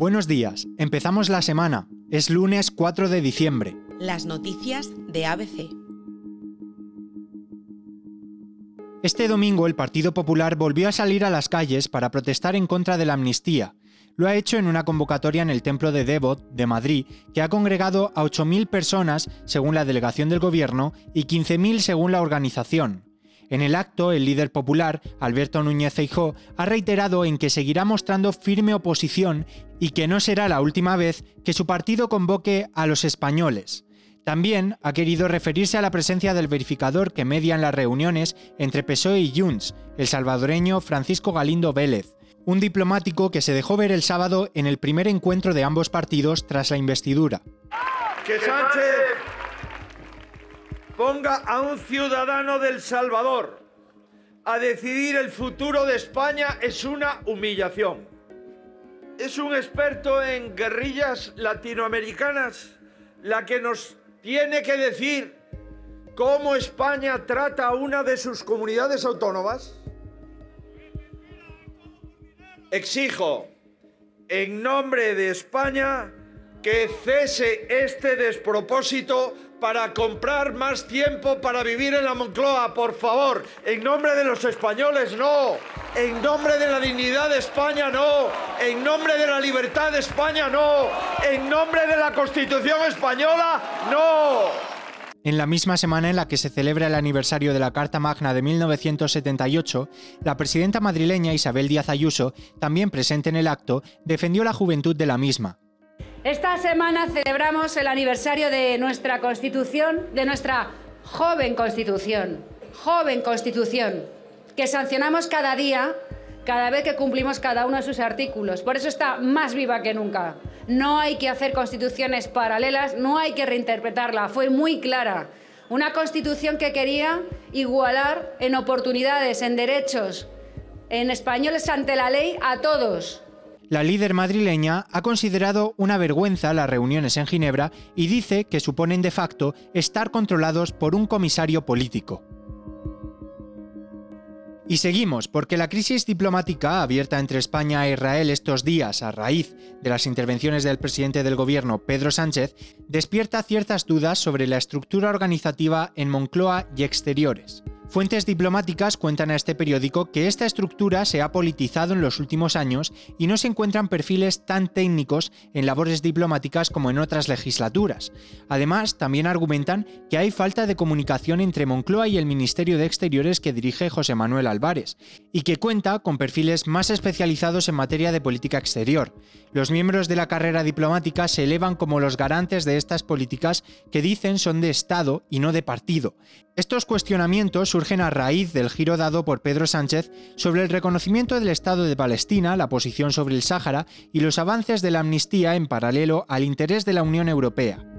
Buenos días. Empezamos la semana. Es lunes 4 de diciembre. Las noticias de ABC. Este domingo el Partido Popular volvió a salir a las calles para protestar en contra de la amnistía. Lo ha hecho en una convocatoria en el Templo de Devot, de Madrid, que ha congregado a 8.000 personas según la delegación del gobierno y 15.000 según la organización. En el acto, el líder popular, Alberto Núñez Feijóo, ha reiterado en que seguirá mostrando firme oposición y que no será la última vez que su partido convoque a los españoles. También ha querido referirse a la presencia del verificador que media en las reuniones entre PSOE y Junts, el salvadoreño Francisco Galindo Vélez, un diplomático que se dejó ver el sábado en el primer encuentro de ambos partidos tras la investidura. Que Sánchez ponga a un ciudadano del Salvador a decidir el futuro de España es una humillación. Es un experto en guerrillas latinoamericanas la que nos tiene que decir cómo España trata a una de sus comunidades autónomas. Exijo, en nombre de España, que cese este despropósito para comprar más tiempo para vivir en la Moncloa, por favor. En nombre de los españoles, no. En nombre de la dignidad de España, no. En nombre de la libertad de España, no. En nombre de la Constitución española, no. En la misma semana en la que se celebra el aniversario de la Carta Magna de 1978, la presidenta madrileña Isabel Díaz Ayuso, también presente en el acto, defendió la juventud de la misma. Esta semana celebramos el aniversario de nuestra Constitución, de nuestra joven Constitución, joven Constitución, que sancionamos cada día, cada vez que cumplimos cada uno de sus artículos. Por eso está más viva que nunca. No hay que hacer constituciones paralelas, no hay que reinterpretarla, fue muy clara. Una constitución que quería igualar en oportunidades, en derechos, en españoles ante la ley a todos, la líder madrileña ha considerado una vergüenza las reuniones en Ginebra y dice que suponen de facto estar controlados por un comisario político. Y seguimos, porque la crisis diplomática abierta entre España e Israel estos días a raíz de las intervenciones del presidente del gobierno, Pedro Sánchez, despierta ciertas dudas sobre la estructura organizativa en Moncloa y exteriores. Fuentes diplomáticas cuentan a este periódico que esta estructura se ha politizado en los últimos años y no se encuentran perfiles tan técnicos en labores diplomáticas como en otras legislaturas. Además, también argumentan que hay falta de comunicación entre Moncloa y el Ministerio de Exteriores que dirige José Manuel Álvarez, y que cuenta con perfiles más especializados en materia de política exterior. Los miembros de la carrera diplomática se elevan como los garantes de estas políticas que dicen son de Estado y no de partido. Estos cuestionamientos surgen a raíz del giro dado por Pedro Sánchez sobre el reconocimiento del Estado de Palestina, la posición sobre el Sáhara y los avances de la amnistía en paralelo al interés de la Unión Europea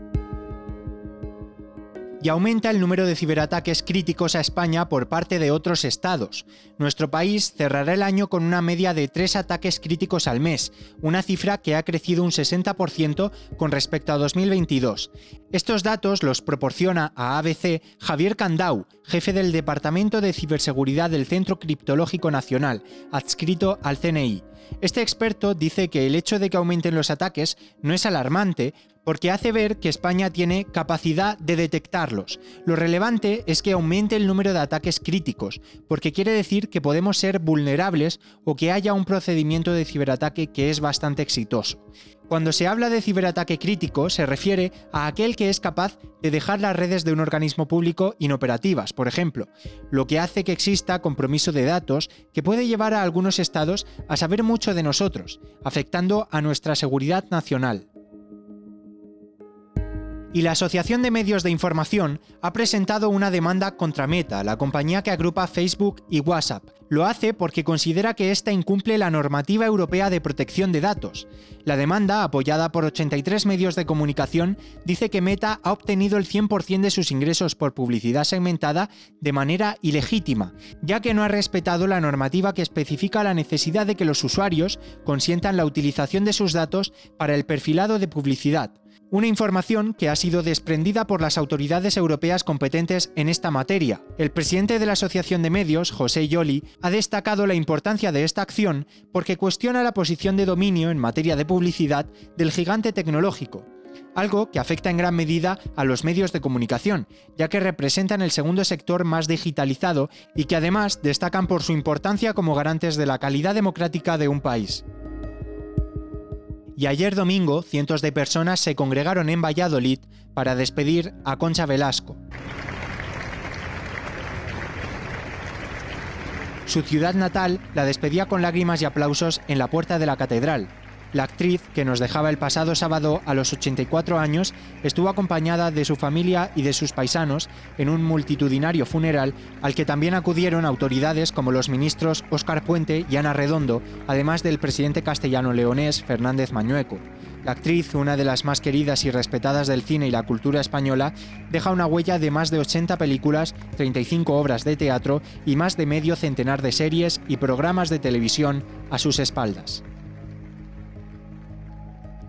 y aumenta el número de ciberataques críticos a España por parte de otros estados. Nuestro país cerrará el año con una media de tres ataques críticos al mes, una cifra que ha crecido un 60% con respecto a 2022. Estos datos los proporciona a ABC Javier Candau, jefe del Departamento de Ciberseguridad del Centro Criptológico Nacional, adscrito al CNI. Este experto dice que el hecho de que aumenten los ataques no es alarmante porque hace ver que España tiene capacidad de detectarlos. Lo relevante es que aumente el número de ataques críticos, porque quiere decir que podemos ser vulnerables o que haya un procedimiento de ciberataque que es bastante exitoso. Cuando se habla de ciberataque crítico, se refiere a aquel que es capaz de dejar las redes de un organismo público inoperativas, por ejemplo, lo que hace que exista compromiso de datos que puede llevar a algunos estados a saber mucho de nosotros, afectando a nuestra seguridad nacional y la Asociación de Medios de Información ha presentado una demanda contra Meta, la compañía que agrupa Facebook y WhatsApp. Lo hace porque considera que esta incumple la normativa europea de protección de datos. La demanda, apoyada por 83 medios de comunicación, dice que Meta ha obtenido el 100% de sus ingresos por publicidad segmentada de manera ilegítima, ya que no ha respetado la normativa que especifica la necesidad de que los usuarios consientan la utilización de sus datos para el perfilado de publicidad una información que ha sido desprendida por las autoridades europeas competentes en esta materia. El presidente de la Asociación de Medios, José Yoli, ha destacado la importancia de esta acción porque cuestiona la posición de dominio en materia de publicidad del gigante tecnológico, algo que afecta en gran medida a los medios de comunicación, ya que representan el segundo sector más digitalizado y que además destacan por su importancia como garantes de la calidad democrática de un país y ayer domingo cientos de personas se congregaron en Valladolid para despedir a Concha Velasco. Su ciudad natal la despedía con lágrimas y aplausos en la puerta de la catedral, la actriz, que nos dejaba el pasado sábado a los 84 años, estuvo acompañada de su familia y de sus paisanos en un multitudinario funeral al que también acudieron autoridades como los ministros Óscar Puente y Ana Redondo, además del presidente castellano-leonés Fernández Mañueco. La actriz, una de las más queridas y respetadas del cine y la cultura española, deja una huella de más de 80 películas, 35 obras de teatro y más de medio centenar de series y programas de televisión a sus espaldas.